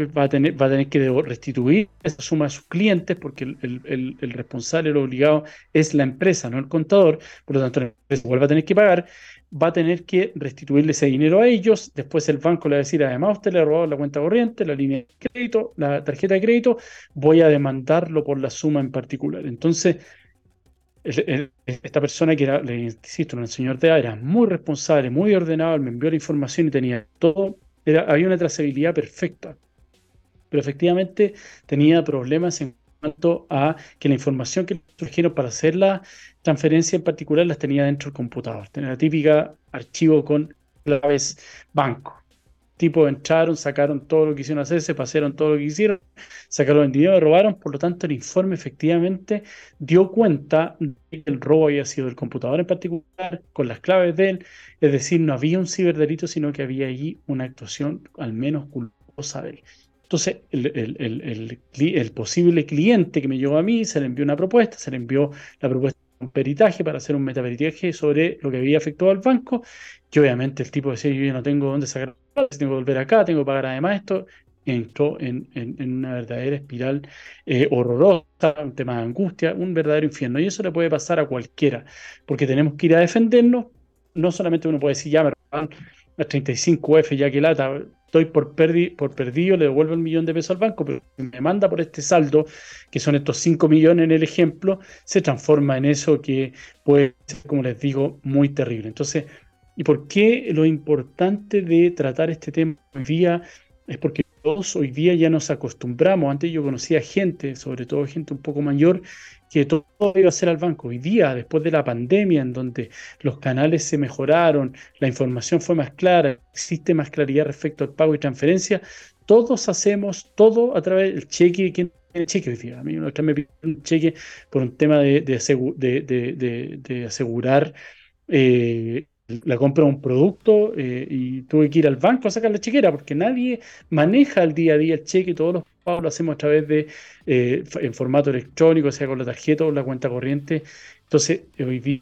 va a, tener, va a tener que restituir esa suma a sus clientes porque el, el, el, responsable, el obligado es la empresa, no el contador, por lo tanto la empresa vuelve a tener que pagar va a tener que restituirle ese dinero a ellos. Después el banco le va a decir, además usted le ha robado la cuenta corriente, la línea de crédito, la tarjeta de crédito, voy a demandarlo por la suma en particular. Entonces, esta persona que era, le insisto, el señor Tea, era muy responsable, muy ordenado, me envió la información y tenía todo, había una trazabilidad perfecta. Pero efectivamente tenía problemas en cuanto a que la información que surgieron para hacer la transferencia en particular las tenía dentro del computador. Tenía la típica archivo con claves banco. Tipo entraron, sacaron todo lo que hicieron hacer, se pasaron todo lo que hicieron, sacaron el dinero, robaron. Por lo tanto, el informe efectivamente dio cuenta de que el robo había sido del computador en particular, con las claves de él. Es decir, no había un ciberdelito, sino que había allí una actuación al menos culposa de él. Entonces, el, posible cliente que me llegó a mí se le envió una propuesta, se le envió la propuesta de un peritaje para hacer un metaperitaje sobre lo que había afectado al banco, que obviamente el tipo decía, yo no tengo dónde sacar, tengo que volver acá, tengo que pagar además esto, entró en, una verdadera espiral eh, horrorosa, un tema de angustia, un verdadero infierno. Y eso le puede pasar a cualquiera, porque tenemos que ir a defendernos. No solamente uno puede decir, ya me roban las 35F, ya que lata, estoy por, por perdido, le devuelvo el millón de pesos al banco, pero me manda por este saldo, que son estos 5 millones en el ejemplo, se transforma en eso que puede ser, como les digo, muy terrible. Entonces, ¿y por qué lo importante de tratar este tema hoy día? Es porque todos hoy día ya nos acostumbramos. Antes yo conocía gente, sobre todo gente un poco mayor, que todo iba a ser al banco. Hoy día, después de la pandemia, en donde los canales se mejoraron, la información fue más clara, existe más claridad respecto al pago y transferencia, todos hacemos todo a través del cheque. ¿Quién tiene cheque hoy día? A mí una vez me pidió un cheque por un tema de, asegurar eh, la compra de un producto eh, y tuve que ir al banco a sacar la chequera porque nadie maneja el día a día el cheque, todos los pagos lo hacemos a través de eh, en formato electrónico, sea con la tarjeta o la cuenta corriente. Entonces, hoy día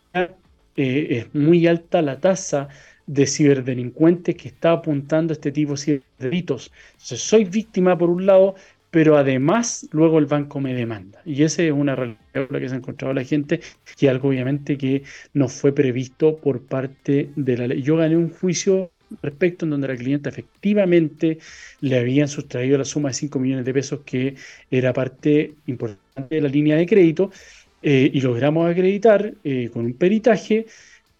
eh, es muy alta la tasa de ciberdelincuentes que está apuntando a este tipo de delitos. Entonces, soy víctima por un lado, pero además luego el banco me demanda. Y esa es una realidad que se ha encontrado la gente, y algo obviamente que no fue previsto por parte de la ley. Yo gané un juicio respecto en donde la clienta efectivamente le habían sustraído la suma de 5 millones de pesos que era parte importante de la línea de crédito eh, y logramos acreditar eh, con un peritaje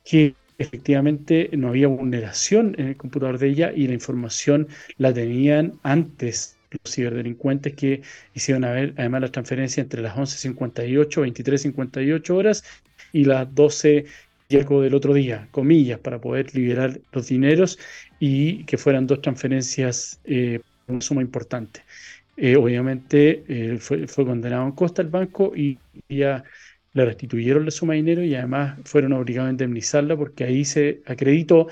que efectivamente no había vulneración en el computador de ella y la información la tenían antes los ciberdelincuentes que hicieron ver además la transferencia entre las 11.58, 23.58 horas y las 12 y del otro día, comillas, para poder liberar los dineros y que fueran dos transferencias, eh, una suma importante. Eh, obviamente eh, fue, condenado en costa el banco y ya le restituyeron la suma de dinero y además fueron obligados a indemnizarla porque ahí se acreditó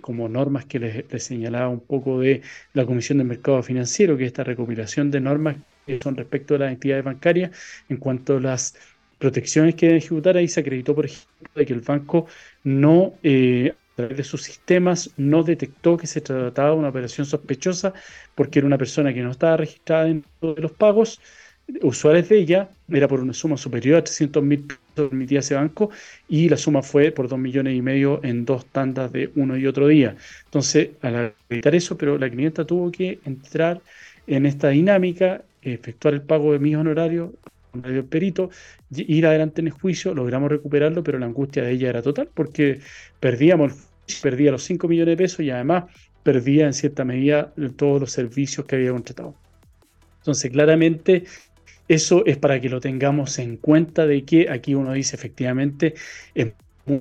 como normas que les, señalaba un poco de la Comisión del Mercado Financiero, que esta recopilación de normas que son respecto a las entidades bancarias en cuanto a las protecciones que deben ejecutar, ahí se acreditó, por ejemplo, de que el banco no, eh, a través de sus sistemas, no detectó que se trataba de una operación sospechosa porque era una persona que no estaba registrada en todos los pagos usuarios de ella, era por una suma superior a 300 mil pesos emitía ese banco y la suma fue por 2 millones y medio en dos tandas de uno y otro día. Entonces, al acreditar eso, pero la clienta tuvo que entrar en esta dinámica, efectuar el pago de mis honorarios, el perito, ir adelante en el juicio, logramos recuperarlo, pero la angustia de ella era total porque perdíamos, perdía los 5 millones de pesos y además perdía en cierta medida todos los servicios que había contratado. Entonces, claramente, eso es para que lo tengamos en cuenta de que aquí uno dice efectivamente es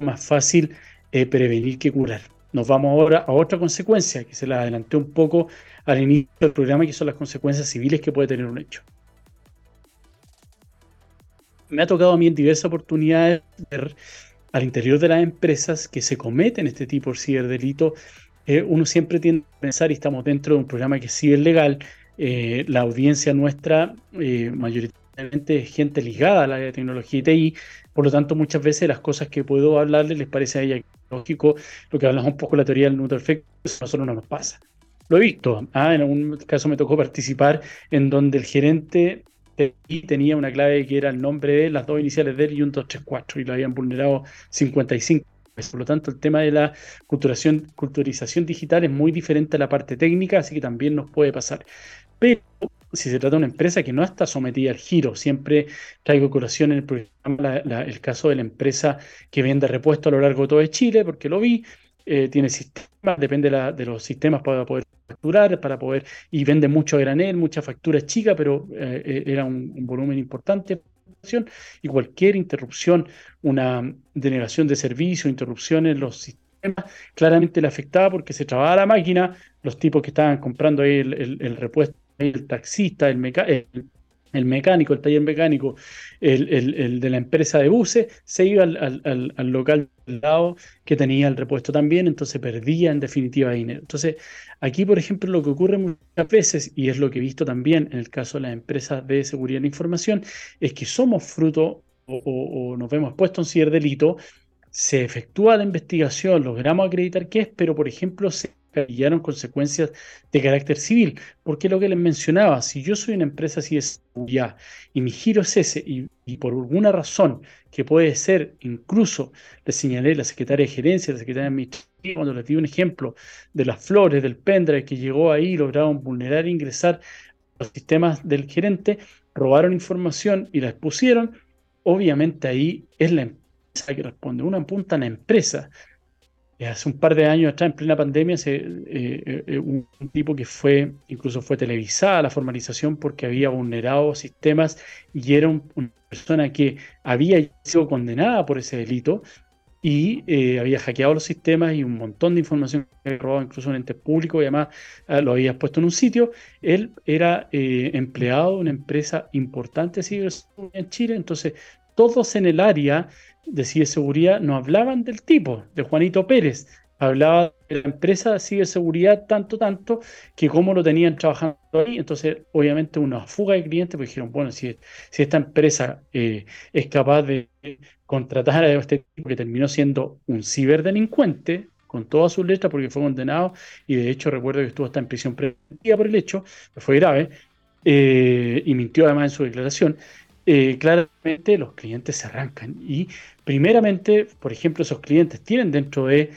más fácil eh, prevenir que curar. Nos vamos ahora a otra consecuencia que se la adelanté un poco al inicio del programa, que son las consecuencias civiles que puede tener un hecho me ha tocado a mí en diversas oportunidades ver al interior de las empresas que se cometen este tipo de ciberdelito. Eh, uno siempre tiende a pensar, y estamos dentro de un programa que es ciberlegal, eh, la audiencia nuestra eh, mayoritariamente es gente ligada a la tecnología y TI, por lo tanto muchas veces las cosas que puedo hablarles les parece a ella lógico, lo que hablamos un poco de la teoría del neutral effect, eso a nosotros no nos pasa. Lo he visto, ¿ah? en algún caso me tocó participar en donde el gerente tenía una clave que era el nombre de las dos iniciales de él y un 234 y lo habían vulnerado 55 por lo tanto, el tema de la culturación, culturización digital es muy diferente a la parte técnica, así que también nos puede pasar. Pero si se trata de una empresa que no está sometida al giro, siempre traigo colación en el programa el caso de la empresa que vende repuesto a lo largo de todo Chile, porque lo vi, eh, tiene sistemas, depende de, los sistemas para poder facturar, para poder, y vende mucho granel, mucha factura chica, pero eh, eh, era un, volumen importante y cualquier interrupción, una denegación de servicio, interrupción en los sistemas, claramente le afectaba porque se trababa la máquina, los tipos que estaban comprando ahí el, repuesto, el taxista, el, mecánico, el taller mecánico, el, de la empresa de buses, se iba al, local al lado que tenía el repuesto también, entonces perdía en definitiva dinero. Entonces, aquí, por ejemplo, lo que ocurre muchas veces, y es lo que he visto también en el caso de las empresas de seguridad de la información, es que somos fruto o, nos vemos expuestos a un ciberdelito, se efectúa la investigación, logramos acreditar qué es, pero, por ejemplo, se pillaron consecuencias de carácter civil. Porque lo que les mencionaba, si yo soy una empresa así de seguridad y mi giro es ese, y, por alguna razón que puede ser, incluso le señalé a la secretaria de gerencia, la secretaria de administración, cuando les di un ejemplo de las flores, del pendrive que llegó ahí, lograron vulnerar e ingresar los sistemas del gerente, robaron información y la expusieron, obviamente ahí es la empresa que responde. Una apunta a la empresa hace un par de años atrás, en plena pandemia, se, eh, eh, un, tipo que fue, incluso fue televisada la formalización porque había vulnerado sistemas y era una persona que había sido condenada por ese delito y había hackeado los sistemas y un montón de información que había robado incluso en ente público y además lo había puesto en un sitio. Él era empleado de una empresa importante en Chile, entonces todos en el área de ciberseguridad no hablaban del tipo, de Juanito Pérez, hablaba de la empresa de ciberseguridad tanto, tanto, que cómo lo tenían trabajando ahí. Entonces, obviamente, una fuga de clientes, pues dijeron, bueno, si, esta empresa eh, es capaz de contratar a este tipo que terminó siendo un ciberdelincuente, con todas sus letras, porque fue condenado, y de hecho recuerdo que estuvo hasta en prisión preventiva por el hecho, que fue grave, eh, y mintió además en su declaración, eh, claramente los clientes se arrancan. Y primeramente, por ejemplo, esos clientes tienen dentro de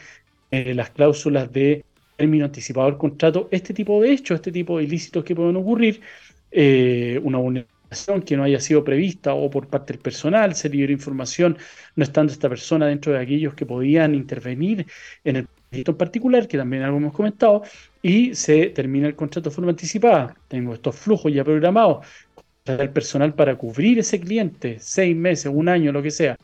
las cláusulas de término anticipado del contrato este tipo de hechos, este tipo de ilícitos que pueden ocurrir, una vulneración que no haya sido prevista o por parte del personal, se libera información no estando esta persona dentro de aquellos que podían intervenir en el proyecto en particular, que también algo hemos comentado, y se termina el contrato de forma anticipada. Tengo estos flujos ya programados, el personal para cubrir ese cliente, seis meses, un año, lo que sea.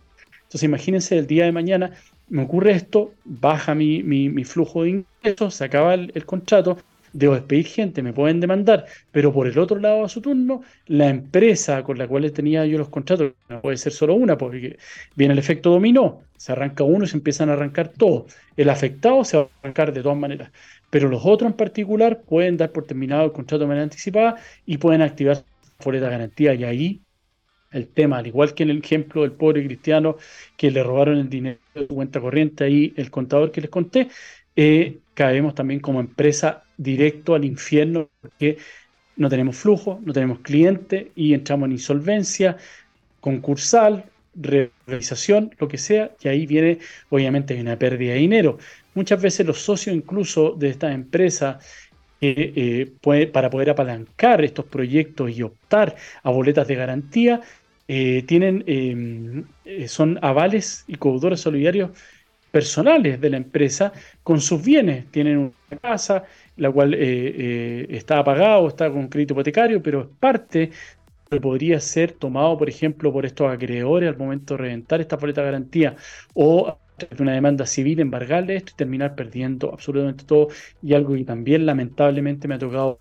Entonces imagínense el día de mañana, me ocurre esto, baja mi, mi, flujo de ingresos, se acaba el, el contrato, debo despedir gente, me pueden demandar, pero por el otro lado a su turno, la empresa con la cual tenía yo los contratos, no puede ser solo una, porque viene el efecto dominó, se arranca uno y se empiezan a arrancar todos. El afectado se va a arrancar de todas maneras, pero los otros en particular pueden dar por terminado el contrato de manera anticipada y pueden activar la garantía y ahí el tema, al igual que en el ejemplo del pobre cristiano que le robaron el dinero de su cuenta corriente, ahí el contador que les conté, eh, caemos también como empresa directo al infierno porque no tenemos flujo, no tenemos cliente y entramos en insolvencia concursal, realización, lo que sea, y ahí viene obviamente una pérdida de dinero. Muchas veces los socios incluso de esta empresa eh, puede, para poder apalancar estos proyectos y optar a boletas de garantía, eh, tienen, em, eh, son avales y codeudores solidarios personales de la empresa con sus bienes. Tienen una casa, la cual eh, eh, está apagada o está con crédito hipotecario, pero es parte que podría ser tomado, por ejemplo, por estos acreedores al momento de reventar esta boleta de garantía o una demanda civil, embargarle esto y terminar perdiendo absolutamente todo y algo que también lamentablemente me ha tocado.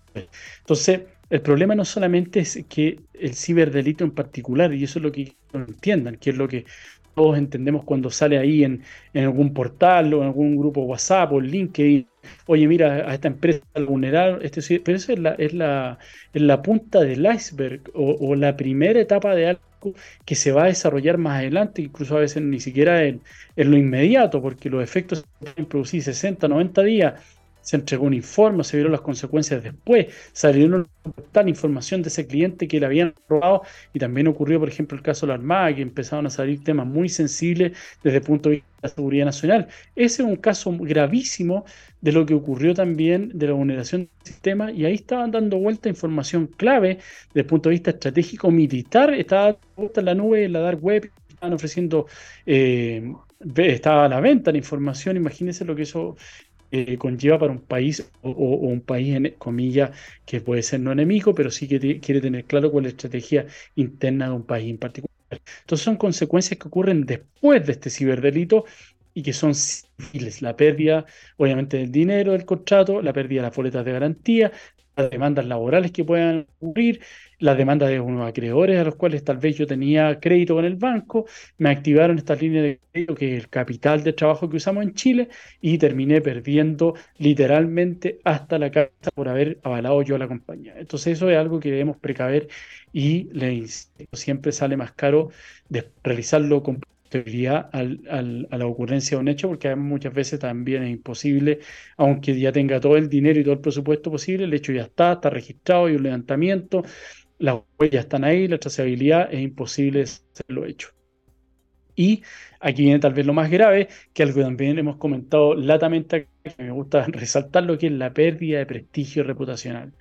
Entonces, el problema no solamente es que el ciberdelito en particular, y eso es lo que entiendan, que es lo que todos entendemos cuando sale ahí en, algún portal o en algún grupo WhatsApp o LinkedIn, oye, mira, a esta empresa vulnerable, este, pero eso es la, punta del iceberg o, la primera etapa de algo que se va a desarrollar más adelante, incluso a veces ni siquiera en, en lo inmediato, porque los efectos se pueden producir 60, 90 días se entregó un informe, se vieron las consecuencias después, salieron tal información de ese cliente que le habían robado y también ocurrió, por ejemplo, el caso de la Armada, que empezaron a salir temas muy sensibles desde el punto de vista de la seguridad nacional. Ese es un caso gravísimo de lo que ocurrió también de la vulneración del sistema y ahí estaban dando vuelta información clave desde el punto de vista estratégico militar, estaba vuelta en la nube, en la dark web, estaban ofreciendo, eh, estaba a la venta la información, imagínense lo que eso eh, conlleva para un país o, un país, en comillas, que puede ser no enemigo, pero sí que quiere tener claro cuál es la estrategia interna de un país en particular. Entonces son consecuencias que ocurren después de este ciberdelito y que son civiles. La pérdida, obviamente, del dinero del contrato, la pérdida de las boletas de garantía, las demandas laborales que puedan ocurrir, las demandas de unos acreedores a los cuales tal vez yo tenía crédito con el banco, me activaron estas líneas de crédito que es el capital de trabajo que usamos en Chile y terminé perdiendo literalmente hasta la casa por haber avalado yo a la compañía. Entonces eso es algo que debemos precaver y siempre sale más caro de realizarlo con al, a la ocurrencia de un hecho, porque muchas veces también es imposible, aunque ya tenga todo el dinero y todo el presupuesto posible, el hecho ya está, está registrado, y un levantamiento, las huellas están ahí, la trazabilidad es imposible hacerlo hecho. Y aquí viene tal vez lo más grave, que algo también hemos comentado latamente, que me gusta resaltar lo que es la pérdida de prestigio reputacional.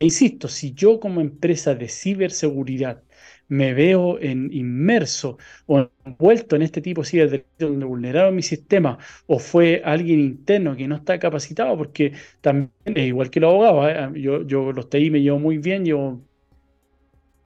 E insisto, si yo como empresa de ciberseguridad me veo inmerso o envuelto en este tipo de delitos donde vulneraron mi sistema o fue alguien interno que no está capacitado, porque también, igual que los abogados, ¿eh? yo, yo los TI me llevo muy bien, llevo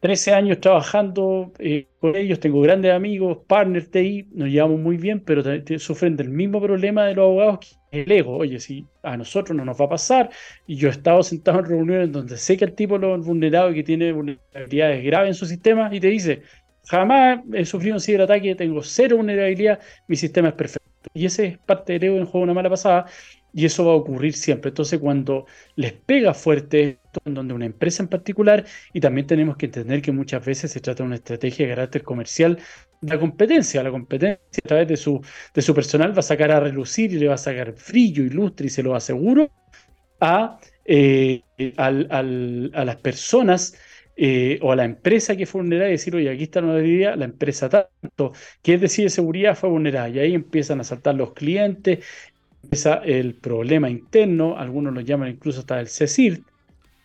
13 años trabajando eh, con ellos, tengo grandes amigos, partners TI, nos llevamos muy bien, pero sufren del mismo problema de los abogados que el ego. Oye, si a nosotros no nos va a pasar, y yo he estado sentado en reuniones donde sé que el tipo lo vulnerado y que tiene vulnerabilidades graves en su sistema y te dice, jamás he sufrido un ciberataque, tengo cero vulnerabilidad, mi sistema es perfecto. Y ese es parte del ego en juego una mala pasada, y eso va a ocurrir siempre. Entonces, cuando les pega fuerte esto, en donde una empresa en particular, y también tenemos que entender que muchas veces se trata de una estrategia de carácter comercial de la competencia. La competencia a través de su, de su personal va a sacar a relucir y le va a sacar brillo y lustre, y se lo aseguro, a eh, a las personas eh, o a la empresa que fue vulnerada y decir, oye, aquí está una idea, la empresa tanto, que es decir, seguridad fue vulnerada. Y ahí empiezan a saltar los clientes, empieza el problema interno, algunos lo llaman incluso hasta el CECIR,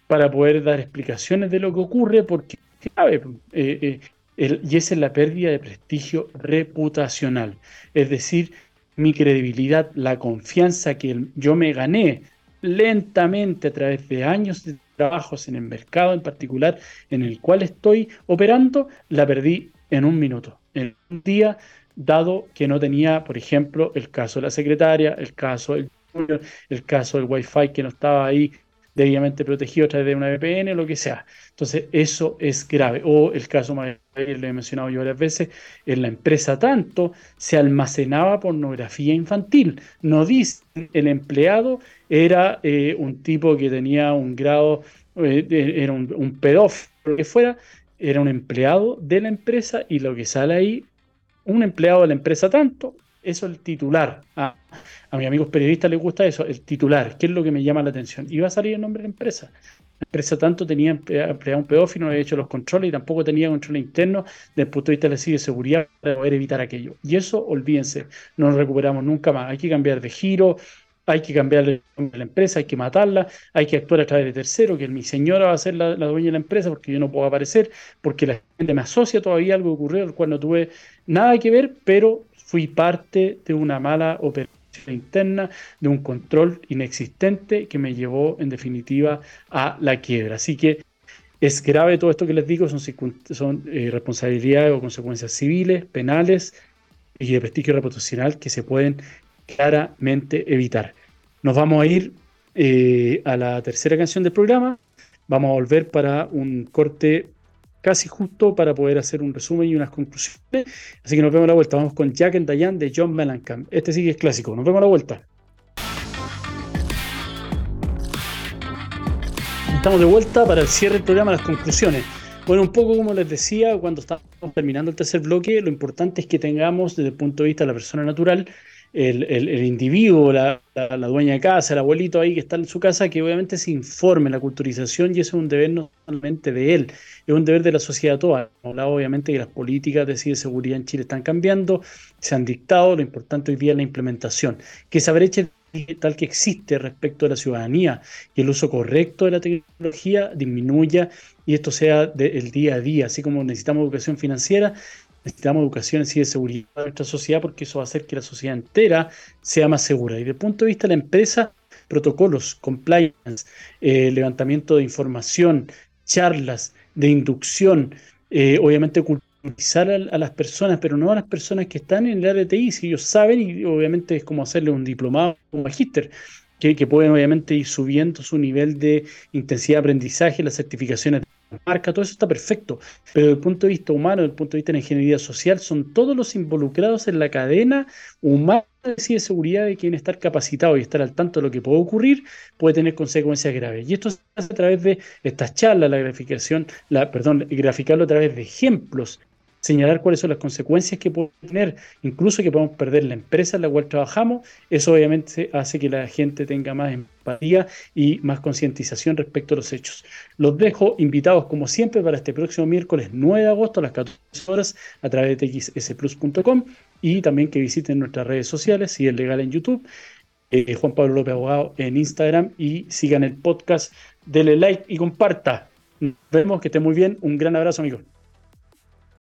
para poder dar explicaciones de lo que ocurre, porque eh, eh, y esa es la pérdida de prestigio reputacional. Es decir, mi credibilidad, la confianza que yo me gané lentamente a través de años de trabajos en el mercado en particular en el cual estoy operando, la perdí en un minuto, en un día, dado que no tenía, por ejemplo, el caso de la secretaria, el caso del el caso del Wi-Fi que no estaba ahí debidamente protegido a través de una VPN, lo que sea. Entonces, eso es grave. O el caso más lo he mencionado yo varias veces, en la empresa tanto se almacenaba pornografía infantil. No dice, el empleado era eh, un tipo que tenía un grado, eh, era un, un lo que fuera, era un empleado de la empresa y lo que sale ahí, un empleado de la empresa tanto, eso es el titular. Ah, a mis amigos periodistas les gusta eso, el titular, ¿qué es lo que me llama la atención? Va a salir el nombre de la empresa. La empresa tanto tenía empleado un pedófilo, no había hecho los controles y tampoco tenía control interno desde el punto de vista de la seguridad para poder evitar aquello. Y eso, olvídense, no lo recuperamos nunca más. Hay que cambiar de giro, hay que cambiar la empresa, hay que matarla, hay que actuar a través de tercero, que mi señora va a ser la, dueña de la empresa porque yo no puedo aparecer, porque la gente me asocia todavía algo que ocurrió, el cual no tuve nada que ver, pero fui parte de una mala operación interna, de un control inexistente que me llevó en definitiva a la quiebra. Así que es grave todo esto que les digo, son, son eh, responsabilidades o consecuencias civiles, penales y de prestigio reputacional que se pueden claramente evitar. Nos vamos a ir eh, a la tercera canción del programa. Vamos a volver para un corte casi justo para poder hacer un resumen y unas conclusiones. Así que nos vemos a la vuelta. Vamos con Jack and Diane de John Mellencamp. Este sí que es clásico. Nos vemos a la vuelta. Estamos de vuelta para el cierre del programa, las conclusiones. Bueno, un poco como les decía, cuando estamos terminando el tercer bloque, lo importante es que tengamos desde el punto de vista de la persona natural el, individuo, la, dueña de casa, el abuelito ahí que está en su casa, que obviamente se informe la culturización y eso es un deber no solamente de él, es un deber de la sociedad toda. Hablado obviamente que las políticas de seguridad en Chile están cambiando, se han dictado, lo importante hoy día es la implementación. Que esa brecha tal que existe respecto a la ciudadanía y el uso correcto de la tecnología disminuya y esto sea del día a día, así como necesitamos educación financiera, necesitamos educación de seguridad en nuestra sociedad porque eso va a hacer que la sociedad entera sea más segura. Y desde el punto de vista de la empresa, protocolos, compliance, eh, levantamiento de información, charlas de inducción, eh, obviamente culturizar a, las personas, pero no a las personas que están en el área de TI, si ellos saben, y obviamente es como hacerle un diplomado, un magíster, que, que pueden obviamente ir subiendo su nivel de intensidad de aprendizaje, las certificaciones marca, todo eso está perfecto, pero desde el punto de vista humano, desde el punto de vista de la ingeniería social, son todos los involucrados en la cadena humana de seguridad de quien estar capacitado y estar al tanto de lo que puede ocurrir puede tener consecuencias graves. Y esto se hace a través de estas charlas, la graficación, la, perdón, graficarlo a través de ejemplos señalar cuáles son las consecuencias que puede tener, incluso que podemos perder la empresa en la cual trabajamos, eso obviamente hace que la gente tenga más empatía y más concientización respecto a los hechos. Los dejo invitados como siempre para este próximo miércoles 9 de agosto a las 14 horas a través de txsplus.com y también que visiten nuestras redes sociales, si es legal en YouTube, eh, Juan Pablo López Abogado en Instagram y sigan el podcast, denle like y comparta. Nos vemos, que esté muy bien, un gran abrazo amigos.